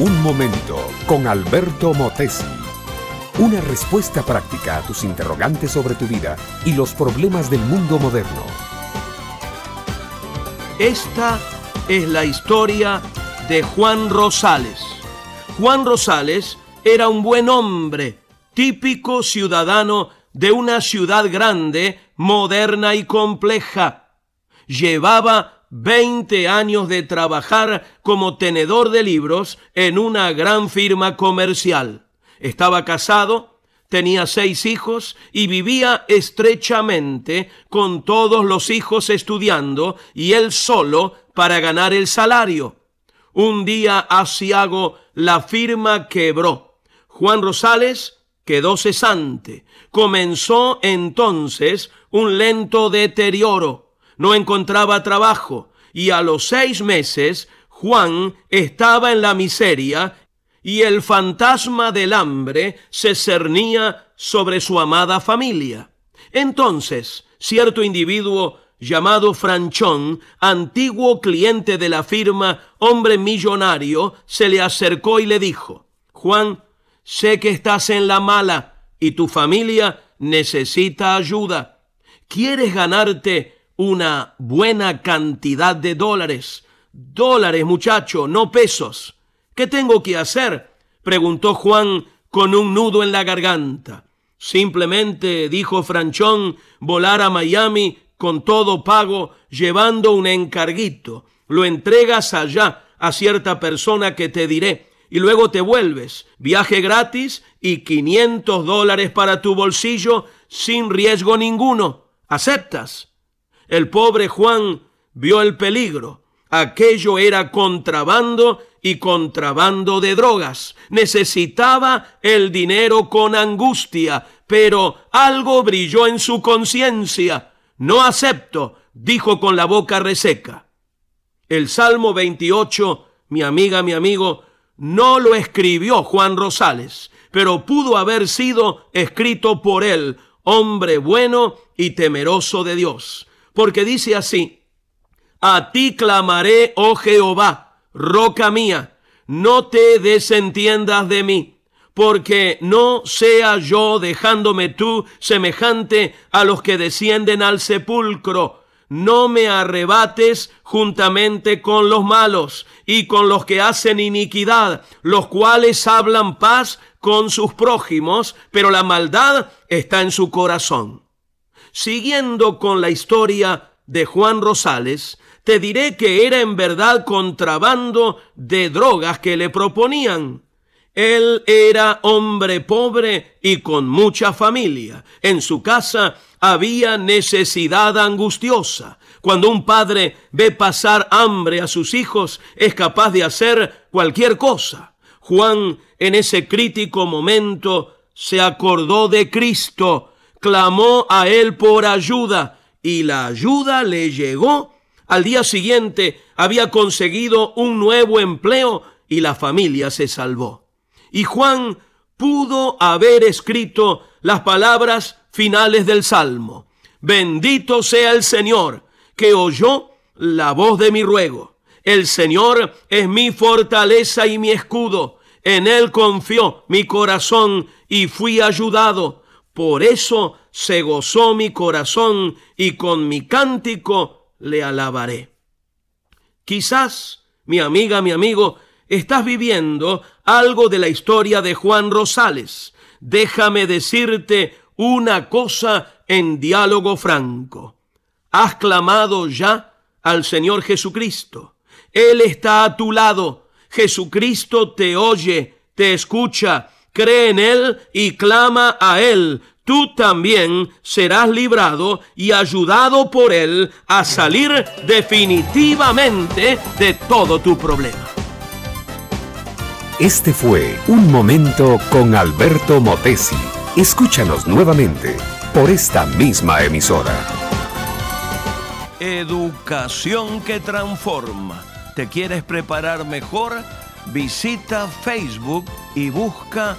Un momento con Alberto Motesi. Una respuesta práctica a tus interrogantes sobre tu vida y los problemas del mundo moderno. Esta es la historia de Juan Rosales. Juan Rosales era un buen hombre, típico ciudadano de una ciudad grande, moderna y compleja. Llevaba 20 años de trabajar como tenedor de libros en una gran firma comercial. Estaba casado, tenía seis hijos y vivía estrechamente con todos los hijos estudiando y él solo para ganar el salario. Un día asiago la firma quebró. Juan Rosales quedó cesante. Comenzó entonces un lento deterioro no encontraba trabajo y a los seis meses Juan estaba en la miseria y el fantasma del hambre se cernía sobre su amada familia. Entonces, cierto individuo llamado Franchón, antiguo cliente de la firma, hombre millonario, se le acercó y le dijo, Juan, sé que estás en la mala y tu familia necesita ayuda. ¿Quieres ganarte una buena cantidad de dólares. Dólares, muchacho, no pesos. ¿Qué tengo que hacer? preguntó Juan con un nudo en la garganta. Simplemente, dijo Franchón, volar a Miami con todo pago, llevando un encarguito. Lo entregas allá a cierta persona que te diré y luego te vuelves. Viaje gratis y 500 dólares para tu bolsillo sin riesgo ninguno. ¿Aceptas? El pobre Juan vio el peligro. Aquello era contrabando y contrabando de drogas. Necesitaba el dinero con angustia, pero algo brilló en su conciencia. No acepto, dijo con la boca reseca. El Salmo 28, mi amiga, mi amigo, no lo escribió Juan Rosales, pero pudo haber sido escrito por él, hombre bueno y temeroso de Dios porque dice así, a ti clamaré, oh Jehová, roca mía, no te desentiendas de mí, porque no sea yo dejándome tú semejante a los que descienden al sepulcro. No me arrebates juntamente con los malos y con los que hacen iniquidad, los cuales hablan paz con sus prójimos, pero la maldad está en su corazón. Siguiendo con la historia de Juan Rosales, te diré que era en verdad contrabando de drogas que le proponían. Él era hombre pobre y con mucha familia. En su casa había necesidad angustiosa. Cuando un padre ve pasar hambre a sus hijos, es capaz de hacer cualquier cosa. Juan en ese crítico momento se acordó de Cristo clamó a él por ayuda y la ayuda le llegó. Al día siguiente había conseguido un nuevo empleo y la familia se salvó. Y Juan pudo haber escrito las palabras finales del Salmo. Bendito sea el Señor que oyó la voz de mi ruego. El Señor es mi fortaleza y mi escudo. En Él confió mi corazón y fui ayudado. Por eso se gozó mi corazón y con mi cántico le alabaré. Quizás, mi amiga, mi amigo, estás viviendo algo de la historia de Juan Rosales. Déjame decirte una cosa en diálogo franco. Has clamado ya al Señor Jesucristo. Él está a tu lado. Jesucristo te oye, te escucha cree en Él y clama a Él, tú también serás librado y ayudado por Él a salir definitivamente de todo tu problema. Este fue Un Momento con Alberto Motesi. Escúchanos nuevamente por esta misma emisora. Educación que transforma. ¿Te quieres preparar mejor? Visita Facebook y busca